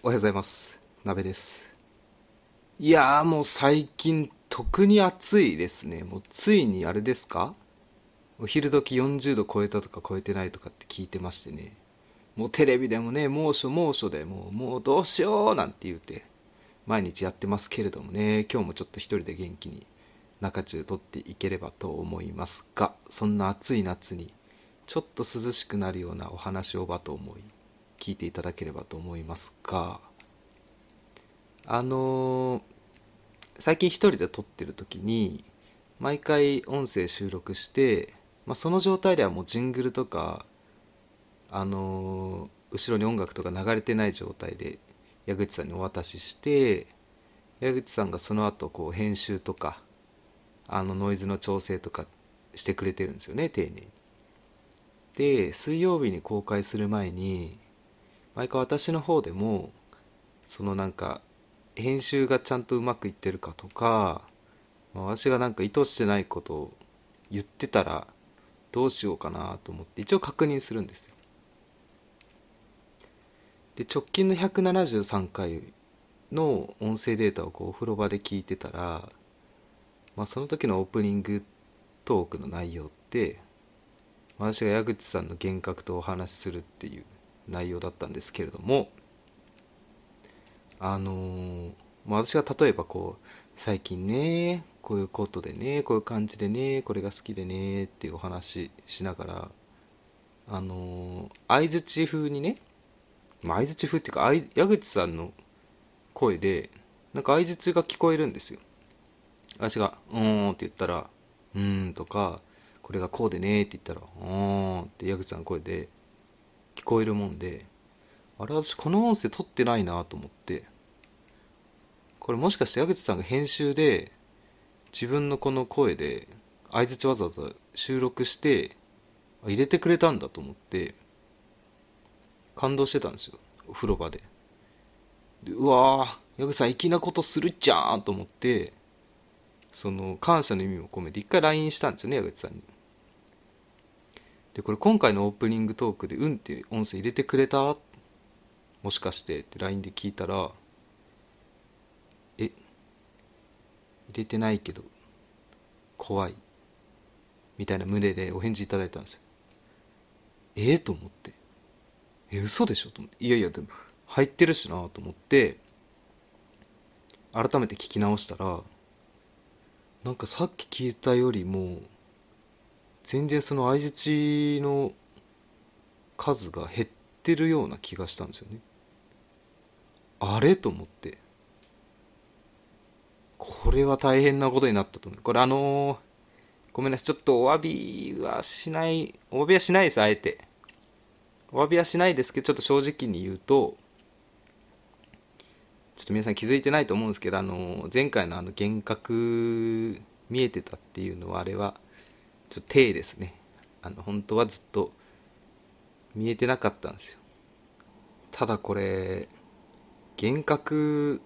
おはようございます。鍋です。いやーもう最近特に暑いですね。もうついにあれですか？お昼時40度超えたとか超えてないとかって聞いてましてね。もうテレビでもね、猛暑猛暑でもう、もうどうしようなんて言うて、毎日やってますけれどもね、今日もちょっと一人で元気に中中取っていければと思いますが、そんな暑い夏にちょっと涼しくなるようなお話をばと思い、聞いていただければと思いますがあのー最近一人で撮ってる時に毎回音声収録して、まあ、その状態ではもうジングルとかあのー後ろに音楽とか流れてない状態で矢口さんにお渡しして矢口さんがその後こう編集とかあのノイズの調整とかしてくれてるんですよね丁寧に。で水曜日に公開する前に毎回私の方でもそのなんか編集がちゃんとうまくいってるかとか、まあ私がなんか意図してないことを言ってたらどうしようかなと思って一応確認するんですよ。で直近の173回の音声データをこうお風呂場で聞いてたら、まあ、その時のオープニングトークの内容って私が矢口さんの幻覚とお話しするっていう内容だったんですけれどもあのーまあ私が例えばこう最近ねこういうことでねこういう感じでねこれが好きでねっていうお話しながらあのー相づち風にね、まあ、相づち風っていうか矢口さんの声でなんか相づちが聞こえるんですよ。私が「うーん」って言ったら「うーん」とか「これがこうでね」って言ったら「うーん」って矢口さんの声で聞こえるもんであれ私この音声撮ってないなと思ってこれもしかして矢口さんが編集で自分のこの声で相づちわざわざ収録して入れてくれたんだと思って感動してたんですよお風呂場で。でうわー矢口さん粋なことするじゃんと思ってその感謝の意味も込めて一回 LINE したんですよね矢口さんに。でこれ今回のオープニングトークで「うん」って音声入れてくれた？もしかしてって LINE で聞いたら「え？入れてないけど怖い」みたいな胸でお返事いただいたんですよ。ええと思って。え嘘でしょ？と思って。いやいやでも入ってるしなと思って改めて聞き直したらなんかさっき聞いたよりも全然その相づちの数が減ってるような気がしたんですよね。あれ？と思って。これは大変なことになったと思う。これあのーごめんなさい。ちょっとお詫びはしないお詫びはしないですあえて。お詫びはしないですけどちょっと正直に言うとちょっと皆さん気づいてないと思うんですけどあの前回のあの幻覚見えてたっていうのはあれはちょっと手ですね。あの本当はずっと見えてなかったんですよ。ただこれ幻覚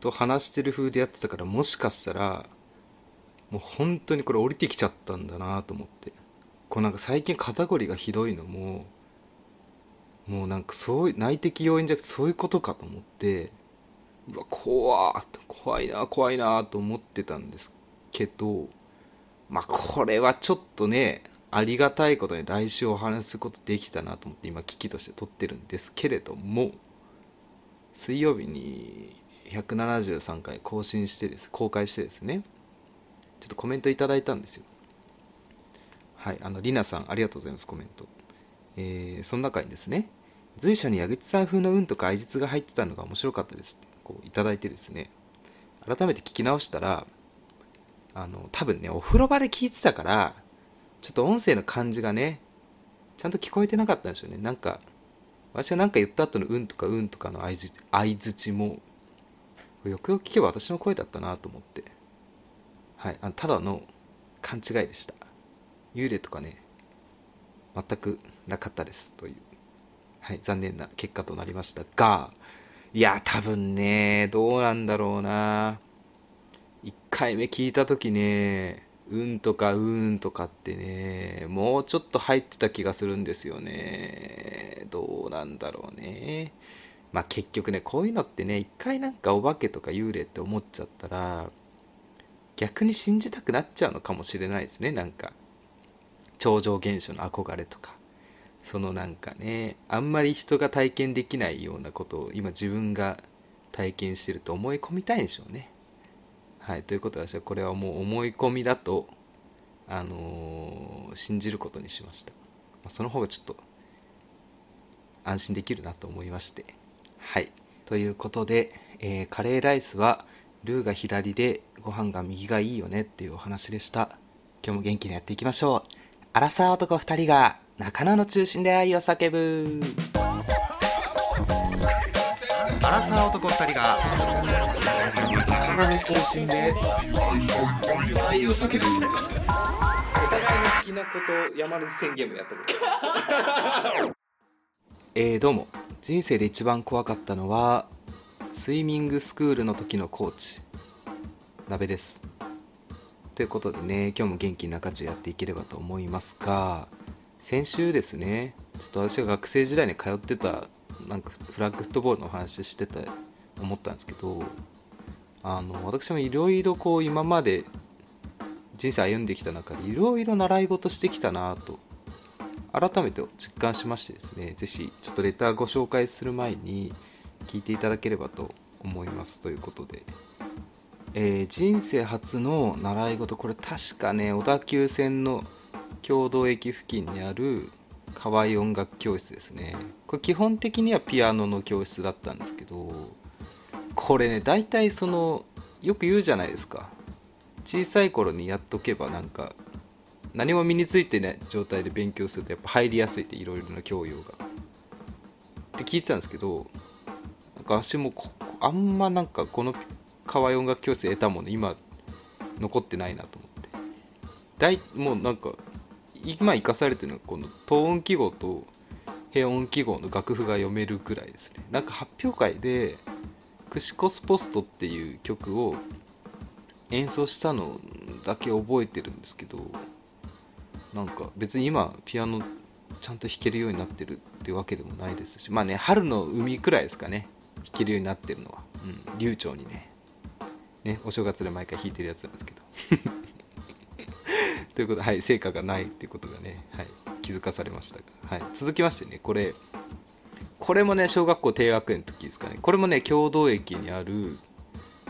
と話してる風でやってたからもしかしたらもう本当にこれ降りてきちゃったんだなと思って。こうなんか最近肩こりがひどいのももうなんかそういう内的要因じゃなくてそういうことかと思ってうわ怖っ怖いな怖いなと思ってたんですけどまあこれはちょっとねありがたいことに来週お話すことできたなと思って今危機として撮ってるんですけれども水曜日に173回更新してです公開してですねちょっとコメントいただいたんですよ。はいあのりなさんありがとうございますコメント。えーその中にですね随所に矢口さん風の運とか相槌が入ってたのが面白かったですってこういただいてですね改めて聞き直したらあの多分ねお風呂場で聞いてたからちょっと音声の感じがねちゃんと聞こえてなかったんでしょうね。なんか私が何か言った後の「うん」とか「うん」とかの相づ相づちもよくよく聞けば私の声だったなと思って。はいあのただの勘違いでした。幽霊とかね全くなかったですという、はい、残念な結果となりましたがいや多分ねどうなんだろうな。1回目聞いた時ね「うん」とか「うん」とかってねもうちょっと入ってた気がするんですよね。どうなんだろうね。まあ結局ねこういうのってね一回なんかお化けとか幽霊って思っちゃったら逆に信じたくなっちゃうのかもしれないですね。なんか超常現象の憧れとか。そのなんかねあんまり人が体験できないようなことを今自分が体験してると思い込みたいんでしょうね。はいということで私はこれはもう思い込みだとあのー、信じることにしました、ま、その方がちょっと安心できるなと思いまして。はいということで、えー、カレーライスはルーが左でご飯が右がいいよねっていうお話でした。今日も元気にやっていきましょう。アラサー男2人が中野の中心で愛を叫ぶ。アラサー男2人が中野の中心で愛を叫ぶお互い。の好きなこと山根宣言もやったことえー、どうも。人生で一番怖かったのはスイミングスクールの時のコーチ。鍋です。ということでね今日も元気な感じでやっていければと思いますが先週ですねちょっと私が学生時代に通ってたなんかフラッグフットボールの話してた思ったんですけどあの私もいろいろこう今まで人生歩んできた中でいろいろ習い事してきたなと改めて実感しましてですね是非ちょっとレターご紹介する前に聞いていただければと思います。ということで、えー、人生初の習い事これ確かね小田急線の共同駅付近にある河合音楽教室ですね。これ基本的にはピアノの教室だったんですけどこれね大体そのよく言うじゃないですか。小さい頃にやっとけばなんか何も身についてない状態で勉強するとやっぱ入りやすいっていろいろな教養が。って聞いてたんですけどなんか私もあんまなんかこの河合音楽教室得たもの今残ってないなと思って。大もうなんか今生かされてるのはこの等音記号と平音記号の楽譜が読めるくらいですね。なんか発表会で「クシコスポスト」っていう曲を演奏したのだけ覚えてるんですけどなんか別に今ピアノちゃんと弾けるようになってるってわけでもないですしまあね春の海くらいですかね。弾けるようになってるのは、うん、流暢にね。ねお正月で毎回弾いてるやつなんですけど。ということで、はい、成果がないっていうことがね、はい、気づかされましたはい、続きましてねこれこれもね小学校低学年の時ですかね。これもね共同駅にある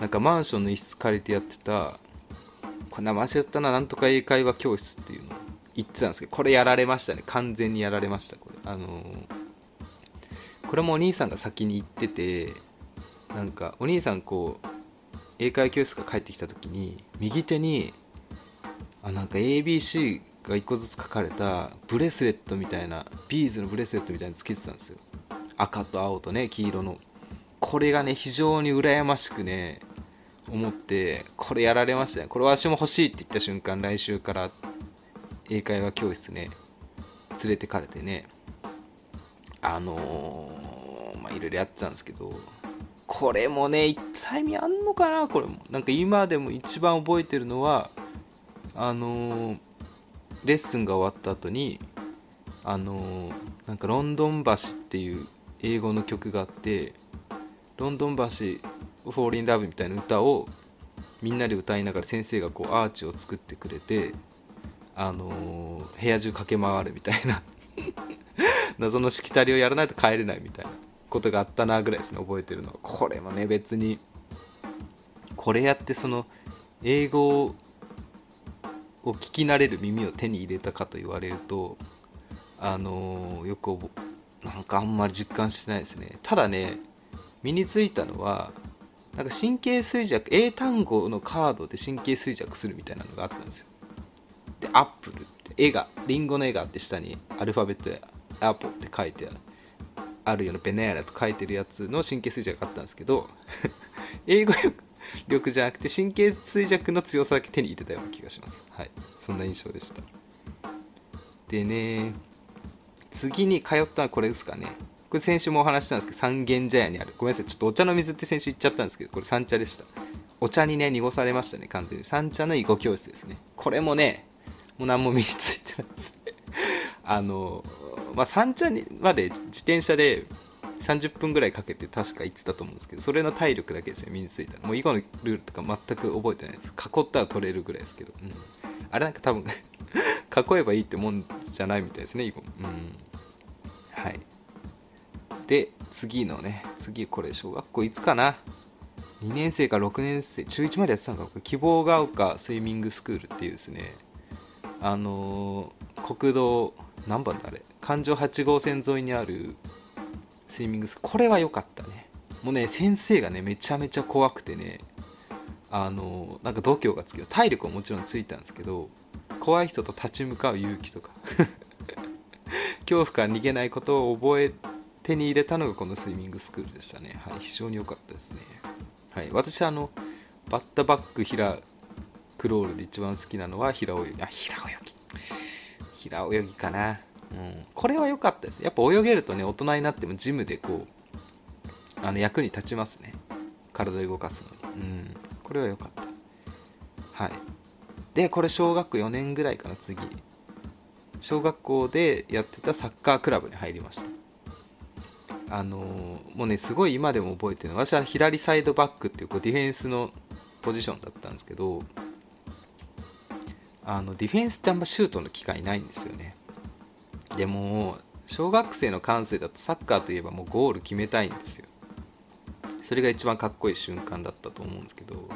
なんかマンションの一室借りてやってたこれ名前忘れたななんとか英会話教室っていうの。言ってたんですけどこれやられましたね。完全にやられましたこれ。あのー、これもお兄さんが先に行っててなんかお兄さんこう英会話教室が帰ってきた時に右手にあなんか ABC が1個ずつ書かれたブレスレットみたいなビーズのブレスレットみたいにつけてたんですよ。赤と青とね黄色の。これがね非常に羨ましくね思ってこれやられましたね。これ私も欲しいって言った瞬間来週から英会話教室ね連れてかれてねあのー、まあいろいろやってたんですけどこれもね一体意味あんのかなこれも。なんか今でも一番覚えてるのはあのー、レッスンが終わった後にあのー、なんかロンドン橋っていう英語の曲があってロンドン橋「フォーリンラブ」みたいな歌をみんなで歌いながら先生がこうアーチを作ってくれてあのー、部屋中駆け回るみたいな 謎のしきたりをやらないと帰れないみたいなことがあったなぐらいですね覚えてるのは。これもね別にこれやってその英語を聞き慣れる耳を手に入れたかと言われるとあのー、よくなんかあんまり実感してないですね。ただね身についたのはなんか神経衰弱英単語のカードで神経衰弱するみたいなのがあったんですよ。でアップル絵がリンゴの絵があって下にアルファベットでアポって書いてあるようなベネーラと書いてるやつの神経衰弱があったんですけど 英語力じゃなくて神経衰弱の強さだけ手に入れたような気がします。はい。そんな印象でした。でね次に通ったのはこれですかね。これ先週もお話したんですけど三軒茶屋にある。ごめんなさい。ちょっとお茶の水って先週言っちゃったんですけどこれ三茶でした。お茶にね濁されましたね完全に。三茶の囲碁教室ですね。これもねもう何も身についてないです あのまあ三茶にまで自転車で30分ぐらいかけて確か行ってたと思うんですけどそれの体力だけですね身についたもう囲碁のルールとか全く覚えてないです。囲ったら取れるぐらいですけど、うん、あれなんか多分 囲えばいいってもんじゃないみたいですね囲碁うん。はい。で次のね次これ小学校いつかな。2年生か6年生中1までやってたのか。これ希望が丘スイミングスクールっていうですね。あのー、国道何番だあれ。環状8号線沿いにあるスイミングスクール。これは良かったね。もうね先生がねめちゃめちゃ怖くてね。あの、なんか度胸がつく体力はもちろんついたんですけど怖い人と立ち向かう勇気とか。恐怖から逃げないことを覚え手に入れたのがこのスイミングスクールでしたね、はい、非常に良かったですね、はい、私あのバッタバック平クロールで一番好きなのは平泳ぎ。あ平泳ぎ。平泳ぎかな、うん、これは良かったです。やっぱ泳げるとね大人になってもジムでこうあの役に立ちますね。体を動かすのに、うん、これは良かった。はい。でこれ小学4年ぐらいかな次。小学校でやってたサッカークラブに入りました。あのもうねすごい今でも覚えてるのは私は左サイドバックっていうこうディフェンスのポジションだったんですけどあのディフェンスってあんまシュートの機会ないんですよね。でも小学生の感性だとサッカーといえばもうゴール決めたいんですよ。それが一番かっこいい瞬間だったと思うんですけど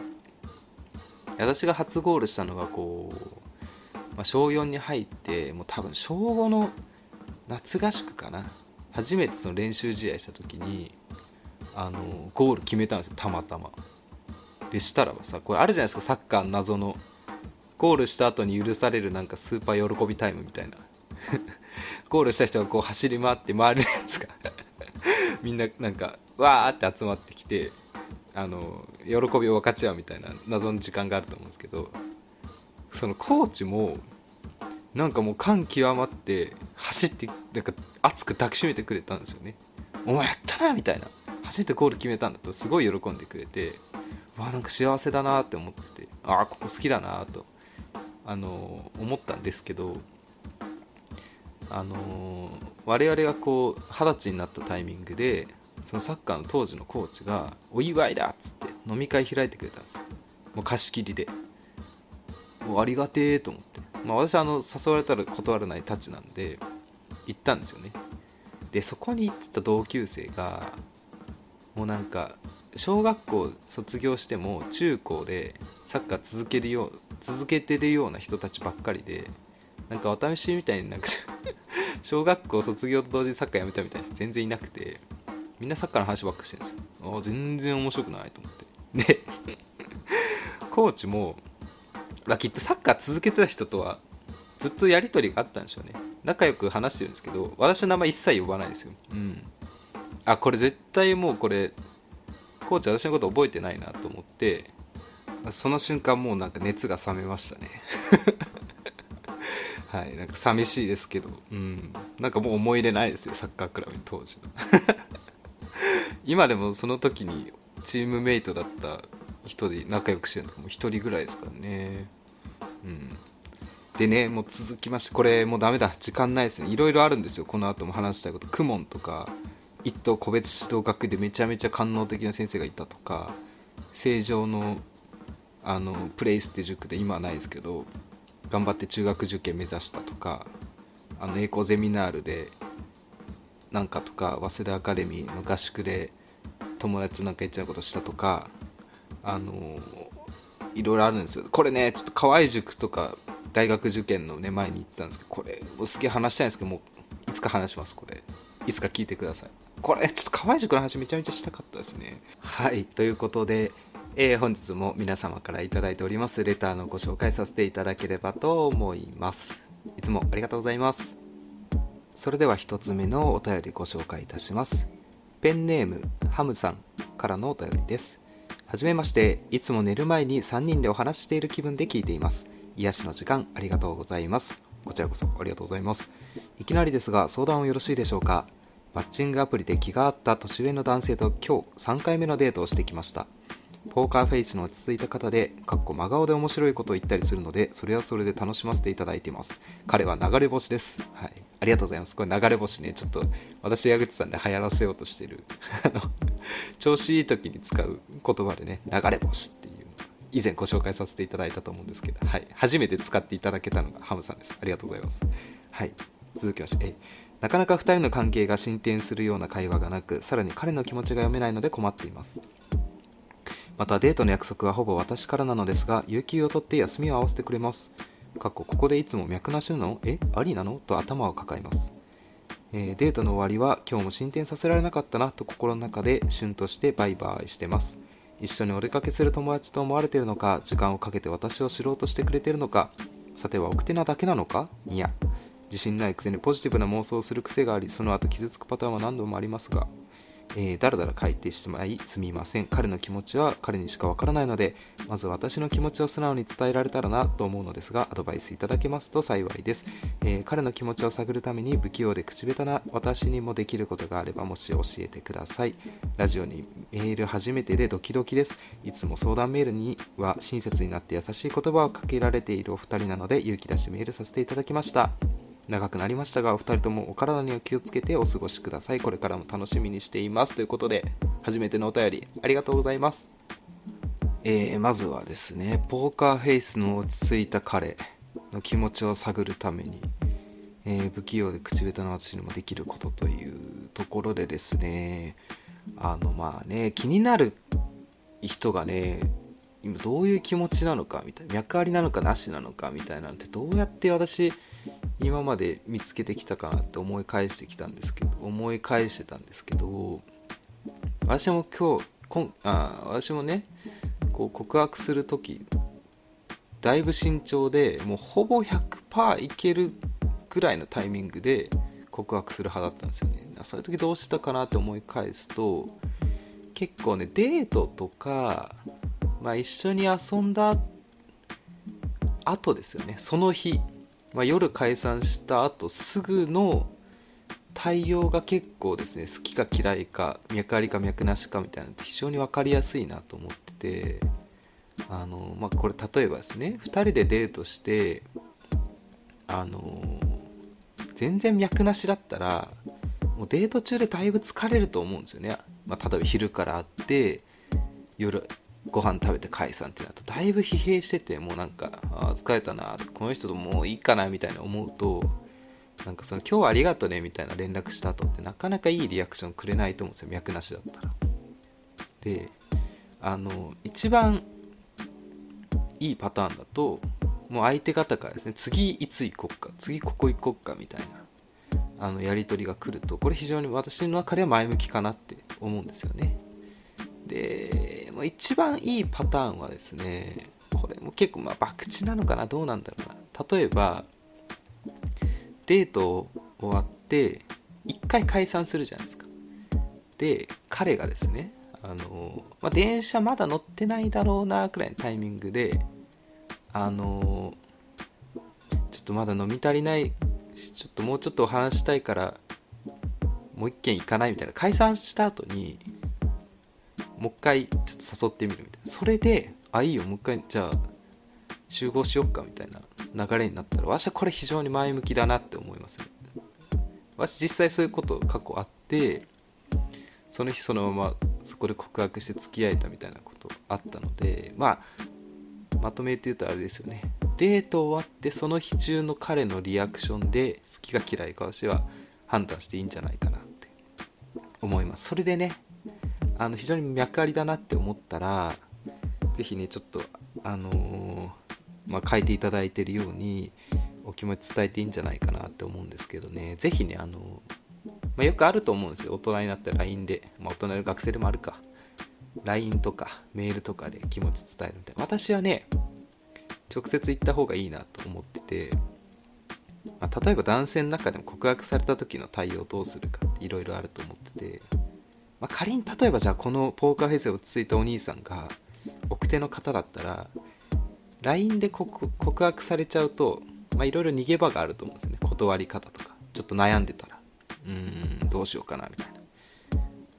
私が初ゴールしたのがこう、まあ、小4に入ってもう多分小5の夏合宿かな。初めてその練習試合した時にあのゴール決めたんですよたまたま。でしたらばさこれあるじゃないですかサッカー謎の。ゴールした後に許されるなんかスーパー喜びタイムみたいな。ゴールした人がこう走り回って回るやつが。みんななんかわーって集まってきてあの喜びを分かち合うみたいな謎の時間があると思うんですけどそのコーチもなんかもう感極まって走ってなんか熱く抱きしめてくれたんですよね。お前やったなみたいな。初めてゴール決めたんだとすごい喜んでくれてわなんか幸せだなって思っててああここ好きだなとあの思ったんですけどあの我々がこう二十歳になったタイミングでそのサッカーの当時のコーチが「お祝いだ!」っつって飲み会開いてくれたんですよ。もう貸し切りで。もうありがてえと思って。まあ、私あの誘われたら断らないたちなんで行ったんですよね。でそこに行ってた同級生がもうなんか小学校卒業しても中高でサッカー続けるよう続けてるような人たちばっかりでなんか私みたいになんか 小学校卒業と同時にサッカーやめたみたいな全然いなくてみんなサッカーの話ばっかしてるんですよ。あ全然面白くないと思って。で コーチもまあ、きっとサッカー続けてた人とはずっとやり取りがあったんでしょうね。仲良く話してるんですけど私の名前一切呼ばないんですよ。うん。あこれ絶対もうこれコーチ私のこと覚えてないなと思ってその瞬間もうなんか熱が冷めましたね。はいなんか寂しいですけど。うん。なんかもう思い入れないですよサッカークラブに当時の。今でもその時にチームメイトだった人で仲良くしてるのも1人ぐらいですからね。うん。でねもう続きましてこれもうダメだ。時間ないですね。いろいろあるんですよ。この後も話したいこと。公文とか一等個別指導学でめちゃめちゃ官能的な先生がいたとか正常のあのプレイスって塾で今はないですけど頑張って中学受験目指したとかあの栄光ゼミナールでなんかとか早稲田アカデミーの合宿で友達となんか言っちゃうことしたとかあのいろいろあるんですよ。これねちょっと河合塾とか大学受験のね前に言ってたんですけどこれもうすげえ話したいんですけどもういつか話しますこれ。いつか聞いてください。これちょっと河合塾の話めちゃめちゃしたかったですね。はい。ということでえー、本日も皆様から頂いておりますレターのご紹介させていただければと思いますいつもありがとうございますそれでは1つ目のお便りご紹介いたしますペンネームハムさんからのお便りですはじめまして、いつも寝る前に3人でお話している気分で聞いています。癒しの時間ありがとうございます。こちらこそありがとうございます。いきなりですが相談をよろしいでしょうか。マッチングアプリで気が合った年上の男性と今日3回目のデートをしてきました。ポーカーフェイスの落ち着いた方で、かっこ真顔で面白いことを言ったりするので、それはそれで楽しませていただいています。彼は流れ星です。はい。ありがとうございます。これ流れ星ね。ちょっと私矢口さんで流行らせようとしてる。あの調子いい時に使う言葉でね流れ星っていう以前ご紹介させていただいたと思うんですけど、はい、初めて使っていただけたのがハムさんです。ありがとうございます。はい。続きましてなかなか2人の関係が進展するような会話がなくさらに彼の気持ちが読めないので困っています。またデートの約束はほぼ私からなのですが有給を取って休みを合わせてくれますかっこここでいつも脈なしなの？え？ありなの？と頭を抱えます、えー、デートの終わりは今日も進展させられなかったなと心の中で旬としてバイバイしてます。一緒にお出かけする友達と思われてるのか時間をかけて私を知ろうとしてくれてるのか？さては奥手なだけなのか？いや自信ないくせにポジティブな妄想をする癖がありその後傷つくパターンは何度もありますがえー、だらだら書いてしまいすみません。彼の気持ちは彼にしかわからないのでまず私の気持ちを素直に伝えられたらなと思うのですがアドバイスいただけますと幸いです、えー、彼の気持ちを探るために不器用で口下手な私にもできることがあればもし教えてください。ラジオにメール初めてでドキドキです。いつも相談メールには親切になって優しい言葉をかけられているお二人なので勇気出してメールさせていただきました。長くなりましたがお二人ともお体には気をつけてお過ごしください。これからも楽しみにしています。ということで初めてのお便りありがとうございます。えー、まずはですねポーカーフェイスの落ち着いた彼の気持ちを探るために、えー、不器用で口下手な私にもできることというところでですねあのまあね気になる人がね今どういう気持ちなのかみたいな脈ありなのかなしなのかみたいなのってどうやって私今まで見つけてきたかなって思い返してきたんですけど思い返してたんですけど私も今日こんあ私もねこう告白する時だいぶ慎重でもうほぼ100%いけるぐらいのタイミングで告白する派だったんですよね。そういう時どうしたかなって思い返すと結構ねデートとか、まあ、一緒に遊んだ後ですよね。その日まあ、夜解散した後すぐの対応が結構ですね好きか嫌いか脈ありか脈なしかみたいなのって非常に分かりやすいなと思っててあの、まあ、これ例えばですね2人でデートしてあの全然脈なしだったらもうデート中でだいぶ疲れると思うんですよね、まあ、例えば昼から会って夜ご飯食べて解散ってなるとだいぶ疲弊しててもうなんかあ疲れたなこの人ともういいかなみたいな思うとなんかその今日はありがとねみたいな連絡した後ってなかなかいいリアクションくれないと思うんですよ脈なしだったら。であの一番いいパターンだともう相手方からですね次いつ行こっか次ここ行こっかみたいなあのやり取りが来るとこれ非常に私の中では前向きかなって思うんですよね。で、まあ、一番いいパターンはですねこれも結構まあ博打なのかなどうなんだろうな。例えばデート終わって1回解散するじゃないですか。で彼がですねあの、まあ、電車まだ乗ってないだろうなくらいのタイミングであのちょっとまだ飲み足りないしちょっともうちょっとお話したいからもう一軒行かないみたいな解散した後にもう一回ちょっと誘ってみるみたいな。それであいいよもう一回じゃあ集合しよっかみたいな流れになったら私はこれ非常に前向きだなって思いますね。私実際そういうこと過去あってその日そのままそこで告白して付き合えたみたいなことあったのでまあまとめて言うとあれですよね。デート終わってその日中の彼のリアクションで好きか嫌いか私は判断していいんじゃないかなって思います。それでねあの非常に脈ありだなって思ったら是非ねちょっとあのー、まあ、書いていただいてるようにお気持ち伝えていいんじゃないかなって思うんですけどね。是非ねあのまあ、よくあると思うんですよ。大人になって LINE で、まあ、大人の学生でもあるか。LINE とかメールとかで気持ち伝えるみたいな。私はね直接言った方がいいなと思ってて、まあ、例えば男性の中でも告白された時の対応どうするかっていろいろあると思っててまあ、仮に例えばじゃあこのポーカーフェイスで落ち着いたお兄さんが奥手の方だったら LINE で告白されちゃうといろいろ逃げ場があると思うんですね。断り方とか。ちょっと悩んでたら。うーんどうしようかなみたいな。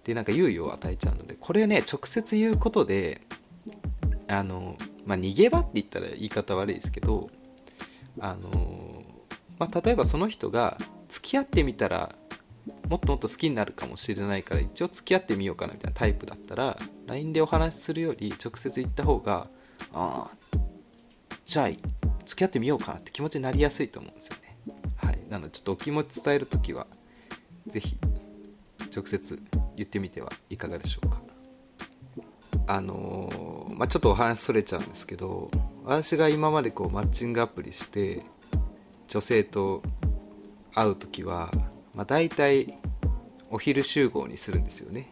でなんか猶予を与えちゃうので。これね直接言うことであのまあ逃げ場って言ったら言い方悪いですけどあの、まあ、例えばその人が付き合ってみたらもっともっと好きになるかもしれないから一応付き合ってみようかなみたいなタイプだったら LINE でお話しするより直接言った方がああじゃあ付き合ってみようかなって気持ちになりやすいと思うんですよね。はい。なのでちょっとお気持ち伝える時は是非直接言ってみてはいかがでしょうか。あのー、まあ、ちょっとお話それちゃうんですけど私が今までこうマッチングアプリして女性と会う時は、まあ、大体お昼集合にするんですよね。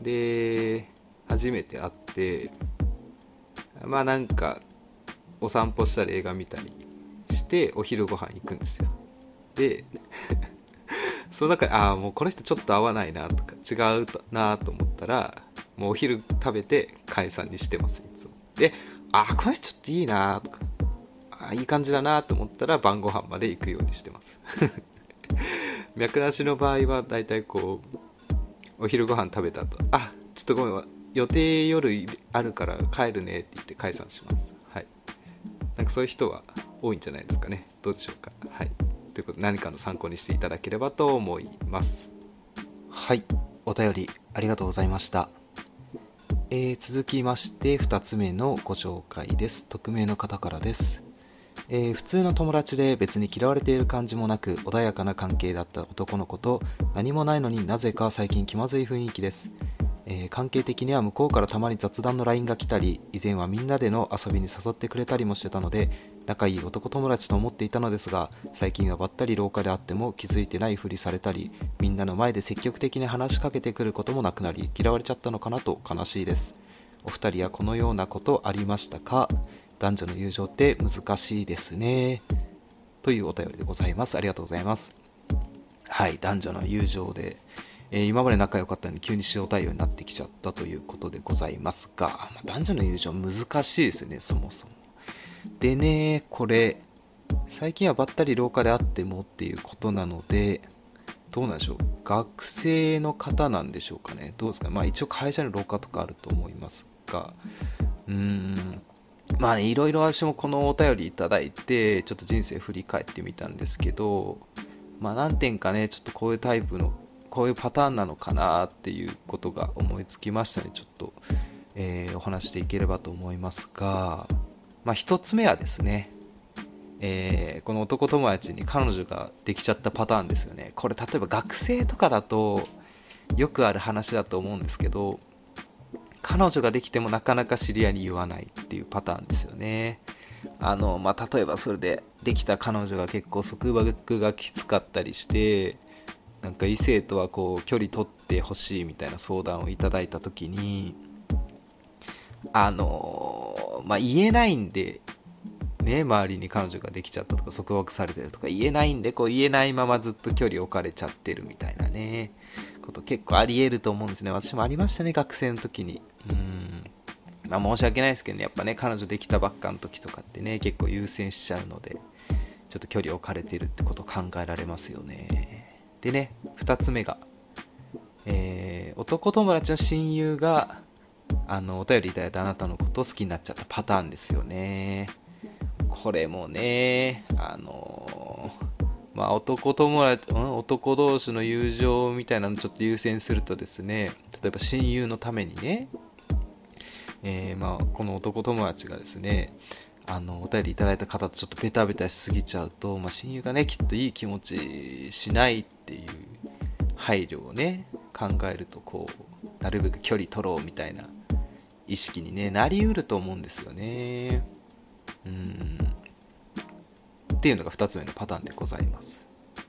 で初めて会ってまあなんかお散歩したり映画見たりしてお昼ご飯行くんですよ。で その中でああもうこの人ちょっと合わないなとか違うなと思ったらもうお昼食べて解散にしてますいつも。でああこの人ちょっといいなとかあいい感じだなと思ったら晩ご飯まで行くようにしてます。脈なしの場合はだいたいこうお昼ご飯食べた後あちょっとごめん予定夜あるから帰るねって言って解散します。はい。なんかそういう人は多いんじゃないですかね。どうでしょうか。はい。ということで何かの参考にしていただければと思います。はい。お便りありがとうございました。えー、続きまして2つ目のご紹介です。匿名の方からです。えー、普通の友達で別に嫌われている感じもなく穏やかな関係だった男の子と何もないのになぜか最近気まずい雰囲気です、えー、関係的には向こうからたまに雑談の LINE が来たり以前はみんなでの遊びに誘ってくれたりもしてたので仲いい男友達と思っていたのですが最近はばったり廊下であっても気づいてないふりされたりみんなの前で積極的に話しかけてくることもなくなり嫌われちゃったのかなと悲しいです。お二人はこのようなことありましたか？男女の友情って難しいですね。というお便りでございます。ありがとうございます。はい男女の友情で、えー、今まで仲良かったのに急に塩対応になってきちゃったということでございますが、まあ、男女の友情難しいですよねそもそも。でねこれ最近はばったり廊下で会ってもっていうことなのでどうなんでしょう。学生の方なんでしょうかね。どうですか。まあ一応会社の廊下とかあると思いますがうーんまあね、いろいろ私もこのお便りいただいて、ちょっと人生振り返ってみたんですけど、まあ何点かね、ちょっとこういうタイプの、こういうパターンなのかなっていうことが思いつきましたので、ちょっと、えー、お話していければと思いますが、まあ一つ目はですね、えー、この男友達に彼女ができちゃったパターンですよね。これ例えば学生とかだとよくある話だと思うんですけど、彼女ができてもなかなか知り合いに言わないっていうパターンですよね。あのまあ、例えばそれでできた彼女が結構束縛がきつかったりしてなんか異性とはこう距離取ってほしいみたいな相談をいただいた時にあのまあ、言えないんでね周りに彼女ができちゃったとか束縛されてるとか言えないんでこう言えないままずっと距離置かれちゃってるみたいなねこと結構ありえると思うんですね。私もありましたね学生の時に。うん。まあ申し訳ないですけどね。やっぱね彼女できたばっかの時とかってね結構優先しちゃうのでちょっと距離置かれてるってこと考えられますよね。でね2つ目がえー、男友達の親友があのお便りいただいたあなたのことを好きになっちゃったパターンですよね。これもねあのまあ、男友達、男同士の友情みたいなのちょっと優先するとですね、例えば親友のためにね、えー、まあ、この男友達がですね、あの、お便りいただいた方とちょっとベタベタしすぎちゃうと、まあ、親友がね、きっといい気持ちしないっていう配慮をね、考えると、こう、なるべく距離取ろうみたいな意識に、ね、なりうると思うんですよね。うん。っていうのが2つ目のパターンでございます。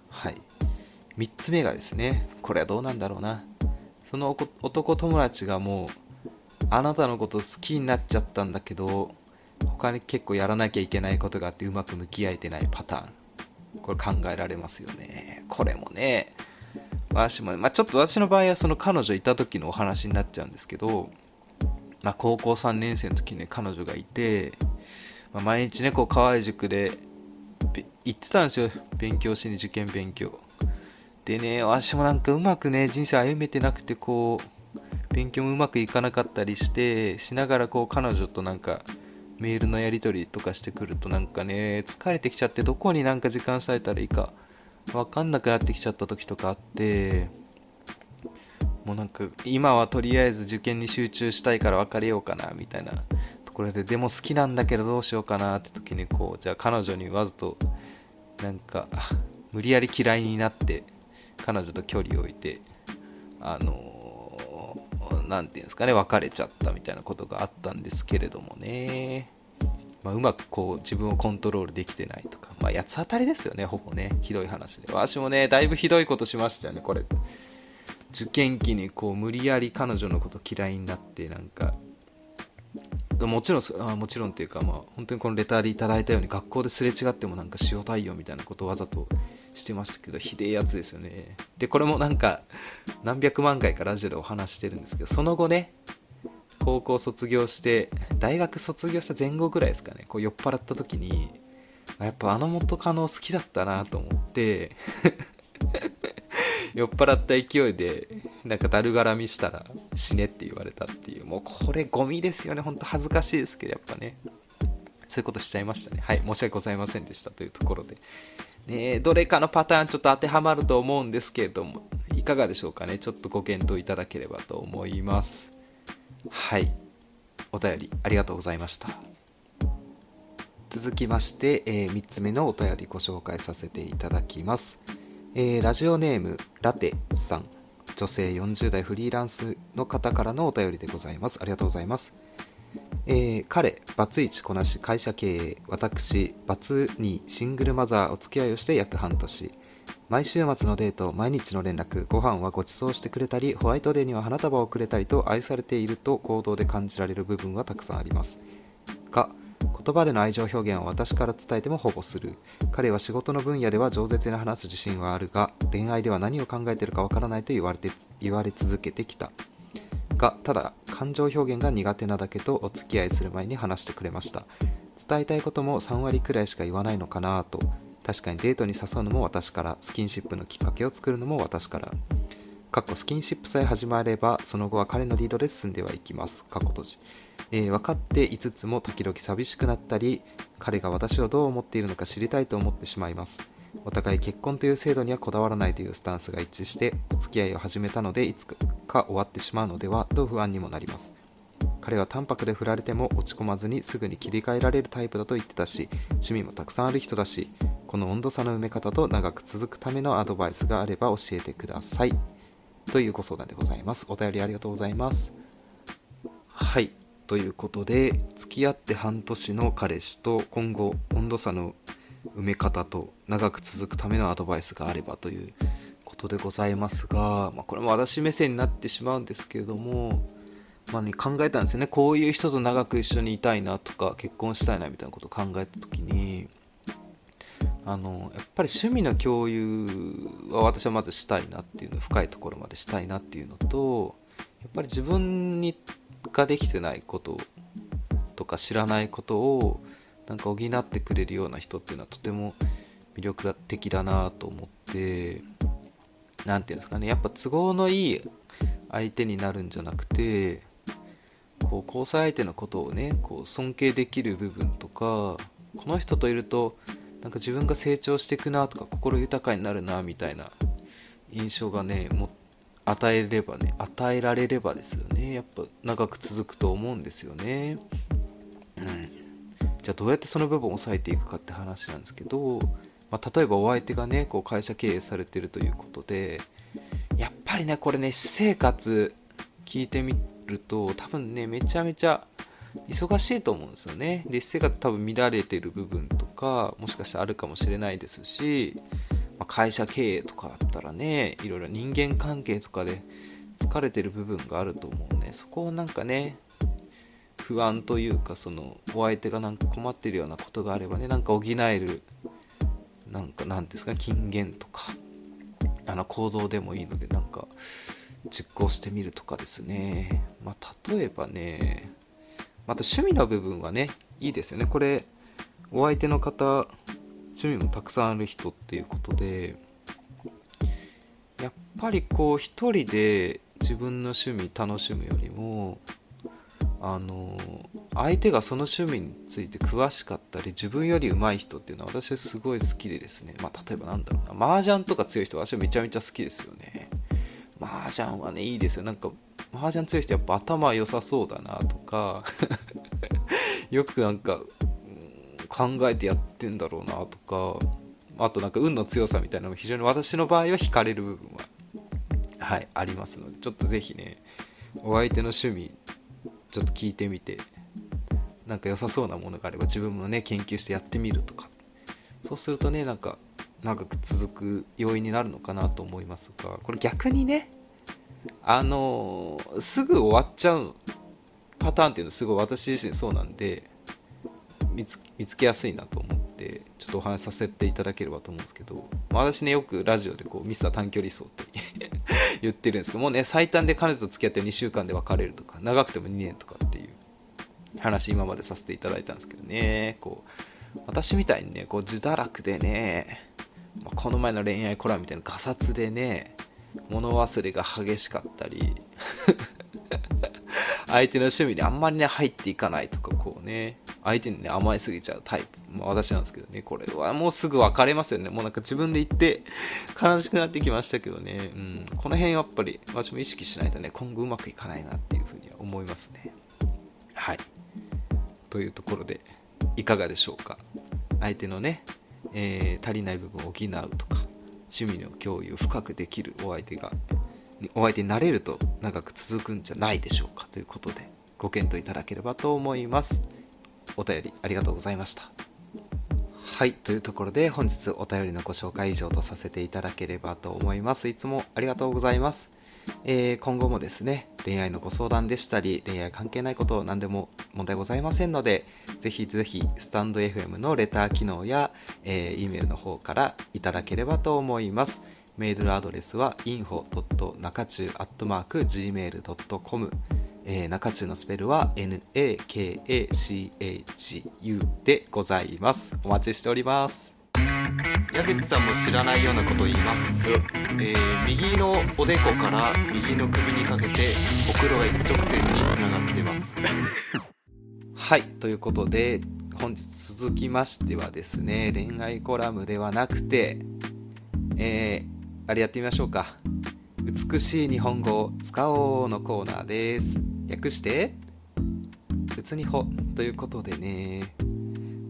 はい。3つ目がですね、これはどうなんだろうな。その男友達がもう、あなたのこと好きになっちゃったんだけど、他に結構やらなきゃいけないことがあってうまく向き合えてないパターン。これ考えられますよね。これもね、私も、まあ、ちょっと私の場合はその彼女いた時のお話になっちゃうんですけど、まあ、高校3年生の時に、ね、彼女がいて、まあ、毎日ねこう河合塾で行ってたんですよ。勉強しに受験勉強。でね私もなんかうまくね人生歩めてなくてこう勉強もうまくいかなかったりしてしながらこう彼女となんかメールのやり取りとかしてくるとなんかね疲れてきちゃってどこになんか時間割いたらいいか分かんなくなってきちゃった時とかあってもうなんか今はとりあえず受験に集中したいから別れようかなみたいな。ころででも好きなんだけどどうしようかなって時にこうじゃあ彼女にわざとなんか無理やり嫌いになって彼女と距離を置いてあの何て言うんですかね別れちゃったみたいなことがあったんですけれどもねまあ、うまくこう自分をコントロールできてないとか、まあ、八つ当たりですよね、ほぼね、ひどい話で。私もね、だいぶひどいことしましたよね、これ。受験期にこう無理やり彼女のこと嫌いになって、なんか、もちろんあもちろんっていうか、まあ、本当にこのレターでいただいたように学校ですれ違ってもなんか塩対応みたいなことをわざとしてましたけどひでえやつですよね。でこれもなんか何百万回かラジオでお話してるんですけどその後ね高校卒業して大学卒業した前後ぐらいですかねこう酔っ払った時にやっぱあの元カノ好きだったなと思って 酔っ払った勢いでなんかだるがらみしたら死ねって言われたっていう。もうこれゴミですよね。ほんと恥ずかしいですけどやっぱね。そういうことしちゃいましたね。はい申し訳ございませんでしたというところで。ねどれかのパターンちょっと当てはまると思うんですけれどもいかがでしょうかね。ちょっとご検討いただければと思います。はい。お便りありがとうございました。続きまして、えー、3つ目のお便りご紹介させていただきます、えー、ラジオネームラテさん。女性40代フリーランスの方からのお便りでございます。ありがとうございます。えー、彼、バツイチこなし会社経営、私、バツ2シングルマザーお付き合いをして約半年、毎週末のデート毎日の連絡ご飯はご馳走してくれたりホワイトデーには花束をくれたりと愛されていると行動で感じられる部分はたくさんあります。が言葉での愛情表現は私から伝えてもほぼする。彼は仕事の分野では饒舌に話す自信はあるが恋愛では何を考えているかわからないと言われて言われ続けてきた。がただ感情表現が苦手なだけとお付き合いする前に話してくれました。伝えたいことも3割くらいしか言わないのかなと。確かにデートに誘うのも私から。スキンシップのきっかけを作るのも私から。過去スキンシップさえ始まればその後は彼のリードで進んではいきます。過去閉じ、えー、分かっていつつも時々寂しくなったり彼が私をどう思っているのか知りたいと思ってしまいます。お互い結婚という制度にはこだわらないというスタンスが一致してお付き合いを始めたのでいつか終わってしまうのではと不安にもなります。彼は淡白で振られても落ち込まずにすぐに切り替えられるタイプだと言ってたし趣味もたくさんある人だしこの温度差の埋め方と長く続くためのアドバイスがあれば教えてください。というご相談でございます。お便りありがとうございます。はい。ということで付き合って半年の彼氏と今後温度差の埋め方と長く続くためのアドバイスがあればということでございますが、まあ、これも私目線になってしまうんですけれども、まあね、考えたんですよね。こういう人と長く一緒にいたいなとか結婚したいなみたいなことを考えた時にあのやっぱり趣味の共有は私はまずしたいなっていうの深いところまでしたいなっていうのとやっぱり自分にができてないこととか知らないことをなんか補ってくれるような人っていうのはとても魅力的だなと思って何て言うんですかね。やっぱ都合のいい相手になるんじゃなくてこう交際相手のことをねこう尊敬できる部分とかこの人といるとなんか自分が成長していくなとか心豊かになるなみたいな印象がねも与えればね与えられればですよね。やっぱ長く続くと思うんですよね。うん。じゃあどうやってその部分を抑えていくかって話なんですけど、まあ、例えばお相手がねこう会社経営されてるということでやっぱりねこれね私生活聞いてみると多分ねめちゃめちゃ忙しいと思うんですよね。で私生活多分乱れてる部分とかもしかしたらあるかもしれないですし、まあ、会社経営とかだったらねいろいろ人間関係とかで疲れてる部分があると思うね。そこをなんかね不安というかそのお相手がなんか困ってるようなことがあればねなんか補えるなんかなんですか金言とかあの行動でもいいのでなんか実行してみるとかですね。まあ例えばねまた趣味の部分はねいいですよね。これお相手の方趣味もたくさんある人っていうことでやっぱりこう一人で自分の趣味楽しむよりもあの相手がその趣味について詳しかったり自分より上手い人っていうのは私はすごい好きでですね、まあ、例えばなんだろうな。麻雀とか強い人は私はめちゃめちゃ好きですよね。麻雀はねいいですよ。なんか麻雀強い人やっぱ頭良さそうだなとか よくなんか考えてやってんだろうなとかあとなんか運の強さみたいなのも非常に私の場合は惹かれる部分ははいありますのでちょっとぜひねお相手の趣味ちょっと聞いてみてなんか良さそうなものがあれば自分もね研究してやってみるとか。そうするとねなんか長く続く要因になるのかなと思いますがこれ逆にねあの、すぐ終わっちゃうパターンっていうのすごい私自身そうなんで見つけやすいなと思ってちょっとお話しさせていただければと思うんですけど、私ねよくラジオでこうミスター短距離走って 言ってるんですけどもうね最短で彼女と付き合って2週間で別れるとか長くても2年とかっていう話今までさせていただいたんですけどねこう私みたいにねこう自堕落でね、まあ、この前の恋愛コラムみたいなガサツでね物忘れが激しかったり 相手の趣味にあんまりね入っていかないとかこうね相手にね甘えすぎちゃうタイプ、まあ、私なんですけどねこれはもうすぐ別れますよね。もうなんか自分で言って悲しくなってきましたけどね、うん、この辺やっぱり私も意識しないとね今後うまくいかないなっていうふうには思いますね。はい。というところでいかがでしょうか。相手のね、えー、足りない部分を補うとか。趣味の共有深くできるお相手がお相手になれると長く続くんじゃないでしょうかということでご検討いただければと思います。お便りありがとうございました。はいというところで本日お便りのご紹介以上とさせていただければと思います。いつもありがとうございます。えー、今後もですね恋愛のご相談でしたり恋愛関係ないこと何でも問題ございませんのでぜひぜひスタンド FM のレター機能や、えー、E メールの方からいただければと思います。メールアドレスは info.nakachu.gmail.com えー、中中のスペルは NAKACHU でございます。お待ちしております。矢口さんも知らないようなことを言います、えー、右のおでこから右の首にかけてほくろが一直線につながってます。はいということで本日続きましてはですね恋愛コラムではなくてえー、あれやってみましょうか。美しい日本語を使おうのコーナーです。略してうつにほということでね。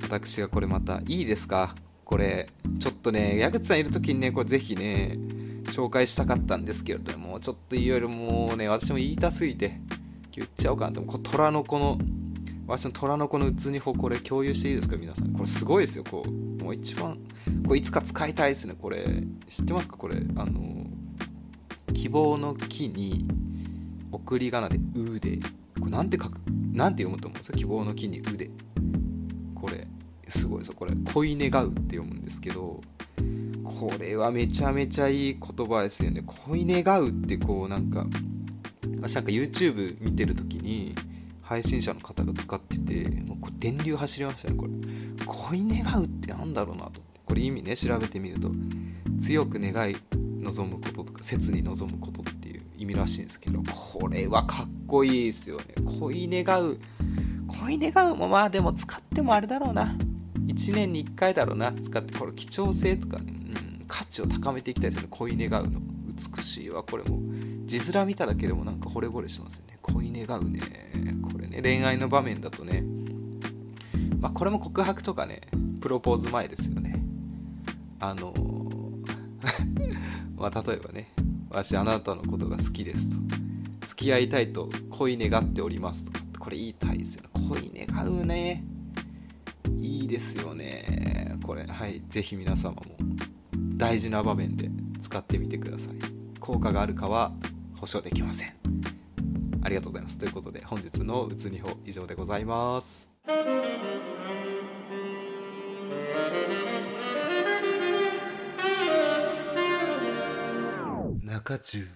私がこれまたいいですか？これちょっとね矢口さんいる時にねこれぜひね紹介したかったんですけれどもちょっといろいろもうね私も言いたすぎて言っちゃおうかなとこ虎の子の私の虎の子のうつにほこれ共有していいですか？皆さん。これすごいですよ。こうもう一番これいつか使いたいですね。これ知ってますか？これあの希望の木に送り仮名で「う」で。これなんて書くなんて読むと思うんですか？希望の木に「う」で。これ。すごいですよこれ「恋願う」って読むんですけどこれはめちゃめちゃいい言葉ですよね。恋願うってこうなんか私なんか YouTube 見てる時に配信者の方が使っててもうこれ電流走りましたねこれ。恋願うってなんだろうなと。これ意味ね調べてみると。強く願い望むこととか切に望むことっていう意味らしいんですけどこれはかっこいいですよね。恋願う恋願うもまあでも使ってもあれだろうな。1年に1回だろうな使ってこれ貴重性とかね、うん、価値を高めていきたいですよね。恋願うの。美しいわこれも。字面見ただけでもなんか惚れ惚れしますよね。恋願うね。これね恋愛の場面だとね。まあこれも告白とかねプロポーズ前ですよね。あの まあ例えばね私あなたのことが好きですと。付き合いたいと恋願っておりますとかこれ言いたいですよね。恋願うね。ですよね。これはい是非皆様も大事な場面で使ってみてください。効果があるかは保証できません。ありがとうございます。ということで本日のうつにほ以上でございます。中中。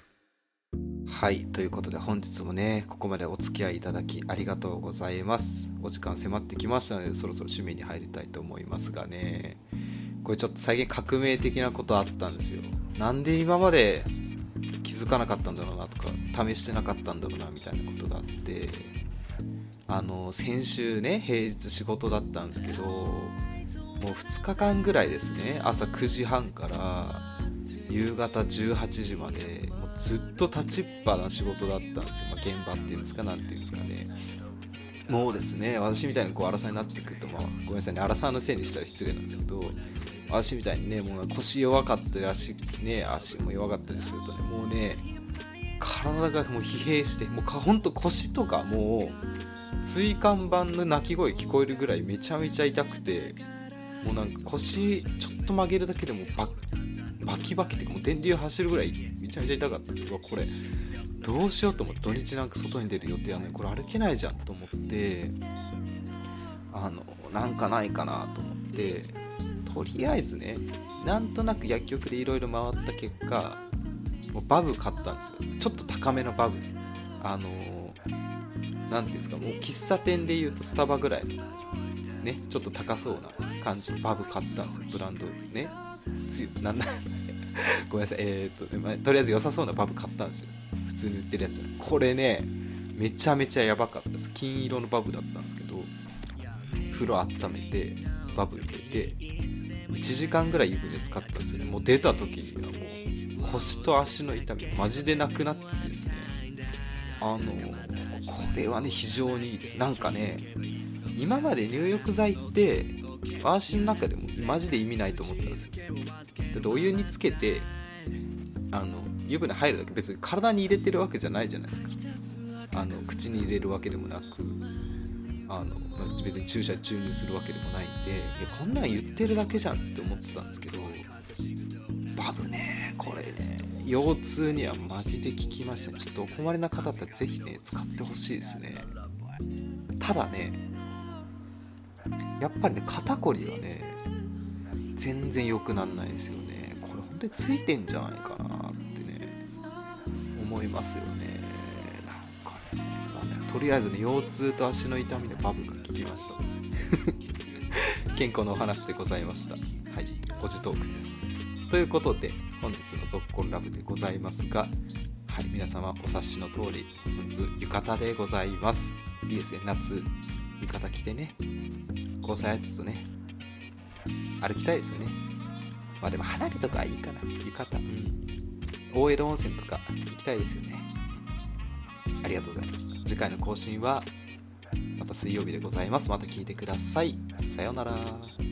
はいということで本日もねここまでお付き合いいただきありがとうございますお時間迫ってきましたのでそろそろ趣味に入りたいと思いますがね。これちょっと最近革命的なことあったんですよ。なんで今まで気づかなかったんだろうなとか試してなかったんだろうなみたいなことがあってあの先週ね平日仕事だったんですけどもう2日間ぐらいですね朝9時半から夕方18時までもうずっと立ちっぱな仕事だったんですよ、まあ、現場っていうんですか何ていうんですかね。もうですね私みたいにこう荒さになってくると、まあ、ごめんなさいね荒さのせいにしたら失礼なんですけど私みたいにねもう腰弱かったり足,、ね、足も弱かったりするとねもうね体がもう疲弊してもうかほんと腰とかもう椎間板の鳴き声聞こえるぐらいめちゃめちゃ痛くてもうなんか腰ちょっと曲げるだけでもババキバキっていうかもう電流走るぐらいめちゃめちゃ痛かったんですけどこれどうしようと思って土日なんか外に出る予定はねこれ歩けないじゃんと思ってあのなんかないかなと思ってとりあえずねなんとなく薬局でいろいろ回った結果もうバブ買ったんですよ。ちょっと高めのバブ。ねあの何ていうんですかもう喫茶店でいうとスタバぐらいのねちょっと高そうな感じのバブ買ったんですよ。ブランドね。つゆなんだ。ごめんなさい。えー、っと、ねまあ、とりあえず良さそうなバブ買ったんですよ。普通に売ってるやつ。これねめちゃめちゃやばかったです。金色のバブだったんですけど風呂温めてバブ入れて1時間ぐらい湯船使ったんですよね。もう出た時にはもう腰と足の痛みマジでなくなってですね。あのこれはね非常にいいです。なんかね今まで入浴剤って私の中でもマジで意味ないと思ったんですよ。だってお湯につけてあの湯船入るだけ別に体に入れてるわけじゃないじゃないですか。あの口に入れるわけでもなくあの別に注射注入するわけでもないんでいやこんなん言ってるだけじゃんって思ってたんですけどバブねこれね腰痛にはマジで効きましたね。ちょっとお困りな方だってぜひね使ってほしいですね。ただねやっぱりね肩こりがね全然良くなんないですよね。これ本当についてんじゃないかな。思いますよね。なんかね,、まあね、とりあえずね腰痛と足の痛みでバブが効きました。健康のお話でございました。はいおじトークです。ということで本日の「ぞっこんラブ」でございますがはい皆様お察しの通り本日浴衣でございます。いいですね夏浴衣着てね交際相手とね歩きたいですよね。まあでも花火とかはいいかな浴衣。うん。大江戸温泉とか行きたいですよね。ありがとうございました。次回の更新はまた水曜日でございます。また聞いてください。さようなら。